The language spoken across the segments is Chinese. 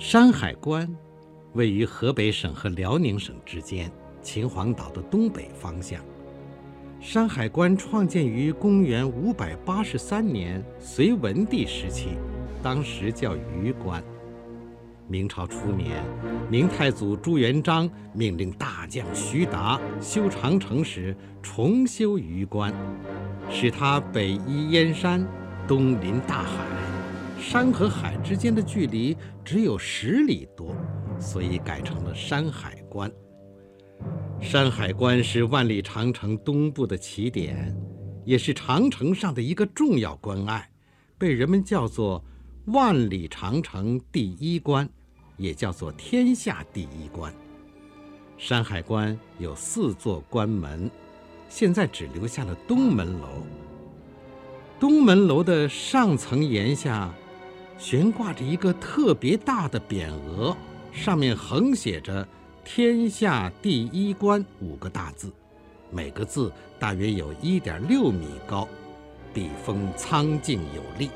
山海关位于河北省和辽宁省之间，秦皇岛的东北方向。山海关创建于公元五百八十三年隋文帝时期，当时叫榆关。明朝初年，明太祖朱元璋命令大将徐达修长城时，重修榆关，使它北依燕山，东临大海。山和海之间的距离只有十里多，所以改成了山海关。山海关是万里长城东部的起点，也是长城上的一个重要关隘，被人们叫做“万里长城第一关”，也叫做“天下第一关”。山海关有四座关门，现在只留下了东门楼。东门楼的上层檐下。悬挂着一个特别大的匾额，上面横写着“天下第一关”五个大字，每个字大约有一点六米高，笔锋苍劲有力。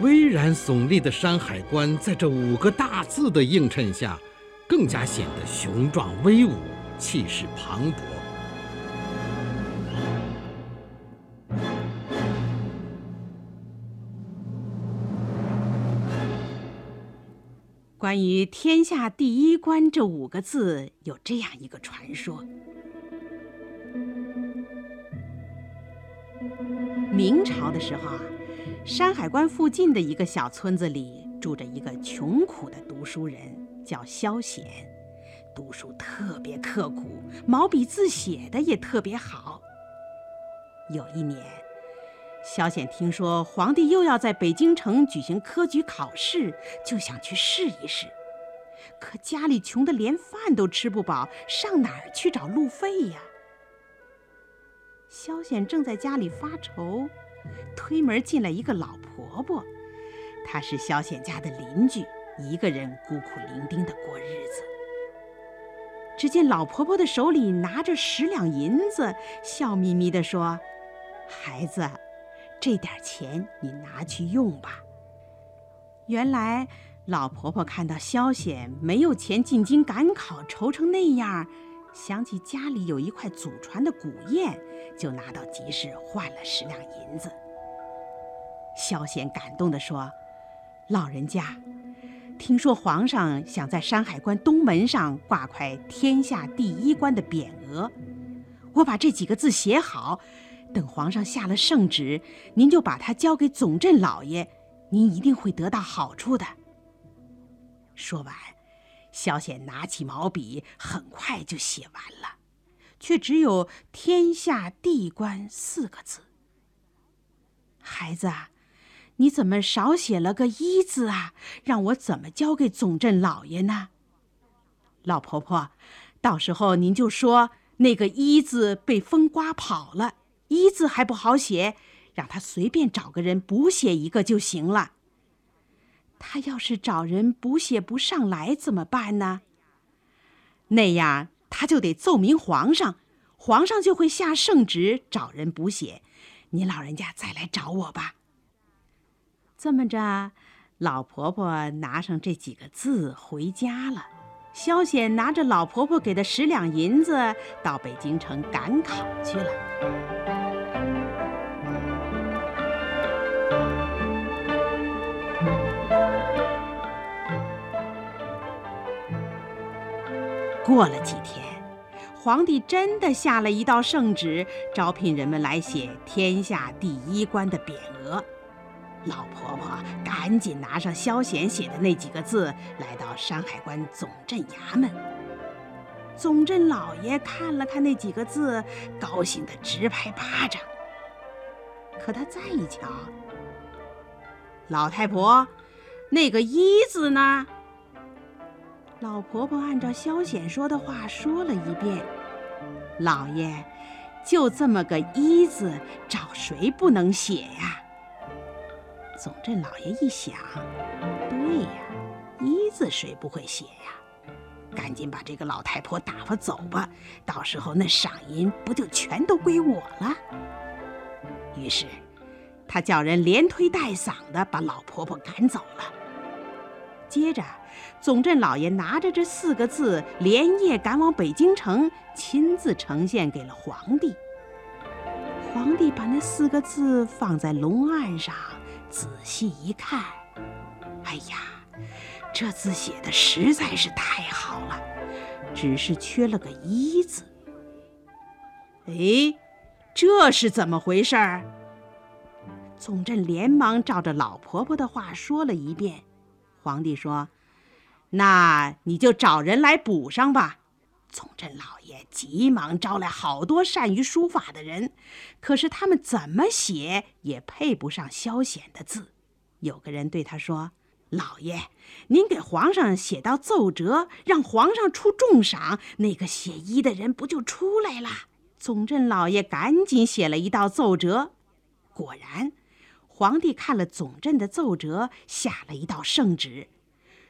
巍然耸立的山海关，在这五个大字的映衬下，更加显得雄壮威武，气势磅礴。关于“天下第一关”这五个字，有这样一个传说：明朝的时候啊，山海关附近的一个小村子里住着一个穷苦的读书人，叫萧显，读书特别刻苦，毛笔字写的也特别好。有一年，萧显听说皇帝又要在北京城举行科举考试，就想去试一试。可家里穷得连饭都吃不饱，上哪儿去找路费呀？萧显正在家里发愁，推门进来一个老婆婆，她是萧显家的邻居，一个人孤苦伶仃的过日子。只见老婆婆的手里拿着十两银子，笑眯眯地说：“孩子。”这点钱你拿去用吧。原来老婆婆看到萧显没有钱进京赶考，愁成那样，想起家里有一块祖传的古砚，就拿到集市换了十两银子。萧显感动地说：“老人家，听说皇上想在山海关东门上挂块‘天下第一关’的匾额，我把这几个字写好。”等皇上下了圣旨，您就把它交给总镇老爷，您一定会得到好处的。说完，萧显拿起毛笔，很快就写完了，却只有“天下地官”四个字。孩子啊，你怎么少写了个“一”字啊？让我怎么交给总镇老爷呢？老婆婆，到时候您就说那个“一”字被风刮跑了。一字还不好写，让他随便找个人补写一个就行了。他要是找人补写不上来怎么办呢？那样他就得奏明皇上，皇上就会下圣旨找人补写。你老人家再来找我吧。这么着，老婆婆拿上这几个字回家了。萧显拿着老婆婆给的十两银子，到北京城赶考去了。过了几天，皇帝真的下了一道圣旨，招聘人们来写“天下第一关”的匾额。老婆婆赶紧拿上萧显写的那几个字，来到山海关总镇衙门。总镇老爷看了看那几个字，高兴得直拍巴掌。可他再一瞧，老太婆，那个“一”字呢？老婆婆按照萧显说的话说了一遍：“老爷，就这么个‘一’字，找谁不能写呀？”总镇老爷一想，对呀，“一”字谁不会写呀？赶紧把这个老太婆打发走吧，到时候那赏银不就全都归我了？于是，他叫人连推带搡的把老婆婆赶走了。接着，总镇老爷拿着这四个字，连夜赶往北京城，亲自呈现给了皇帝。皇帝把那四个字放在龙案上，仔细一看，哎呀，这字写的实在是太好了，只是缺了个“一”字。哎，这是怎么回事儿？总镇连忙照着老婆婆的话说了一遍。皇帝说：“那你就找人来补上吧。”总镇老爷急忙招来好多善于书法的人，可是他们怎么写也配不上萧显的字。有个人对他说：“老爷，您给皇上写道奏折，让皇上出重赏，那个写一的人不就出来了？”总镇老爷赶紧写了一道奏折，果然，皇帝看了总镇的奏折，下了一道圣旨。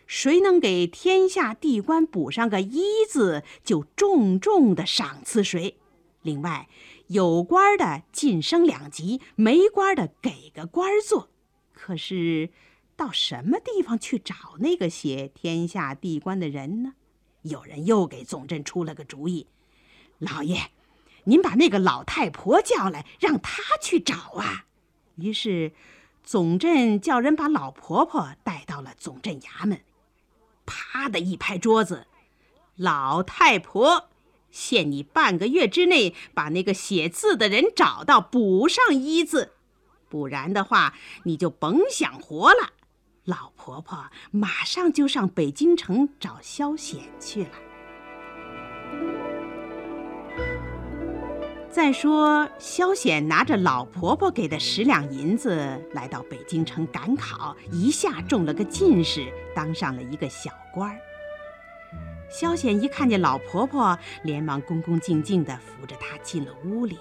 谁能给天下地官补上个一字，就重重的赏赐谁。另外，有官的晋升两级，没官的给个官做。可是，到什么地方去找那个写天下地官的人呢？有人又给总镇出了个主意：“老爷，您把那个老太婆叫来，让她去找啊。”于是，总镇叫人把老婆婆带到了总镇衙门。啪的一拍桌子，老太婆，限你半个月之内把那个写字的人找到，补上一字，不然的话，你就甭想活了。老婆婆马上就上北京城找萧显去了。再说，萧显拿着老婆婆给的十两银子来到北京城赶考，一下中了个进士，当上了一个小官儿。萧显一看见老婆婆，连忙恭恭敬敬地扶着她进了屋里。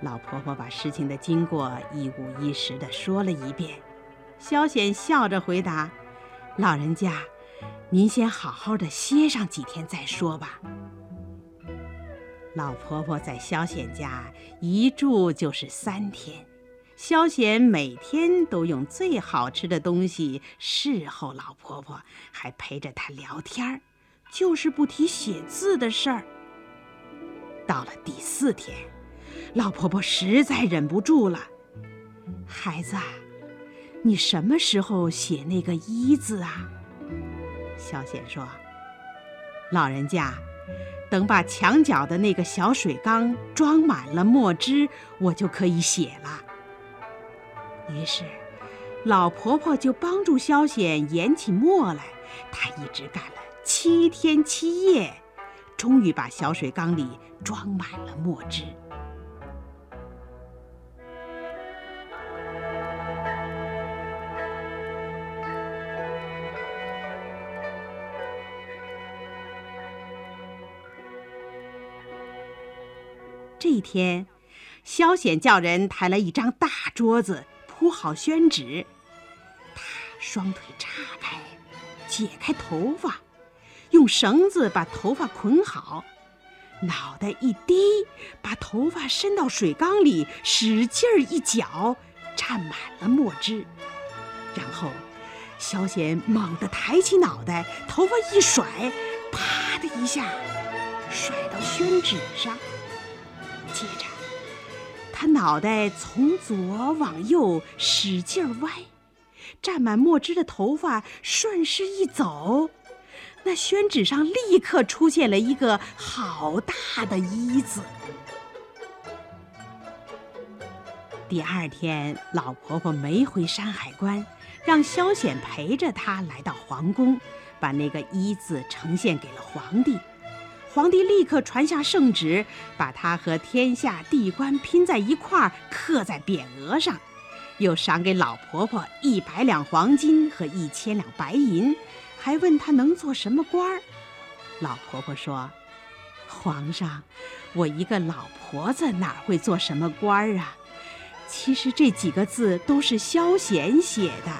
老婆婆把事情的经过一五一十地说了一遍。萧显笑着回答：“老人家，您先好好的歇上几天再说吧。”老婆婆在萧显家一住就是三天，萧显每天都用最好吃的东西侍候老婆婆，还陪着她聊天儿，就是不提写字的事儿。到了第四天，老婆婆实在忍不住了：“孩子，你什么时候写那个一字啊？”萧显说：“老人家。”等把墙角的那个小水缸装满了墨汁，我就可以写了。于是，老婆婆就帮助萧显研起墨来。她一直干了七天七夜，终于把小水缸里装满了墨汁。这一天，萧显叫人抬来一张大桌子，铺好宣纸。他双腿叉开，解开头发，用绳子把头发捆好，脑袋一低，把头发伸到水缸里，使劲儿一搅，蘸满了墨汁。然后，萧显猛地抬起脑袋，头发一甩，啪的一下，甩到宣纸上。接着，他脑袋从左往右使劲歪，沾满墨汁的头发顺势一走，那宣纸上立刻出现了一个好大的“一”字。第二天，老婆婆没回山海关，让萧显陪着她来到皇宫，把那个“一”字呈现给了皇帝。皇帝立刻传下圣旨，把他和天下地官拼在一块儿，刻在匾额上，又赏给老婆婆一百两黄金和一千两白银，还问他能做什么官儿。老婆婆说：“皇上，我一个老婆子哪会做什么官儿啊？其实这几个字都是萧显写的。”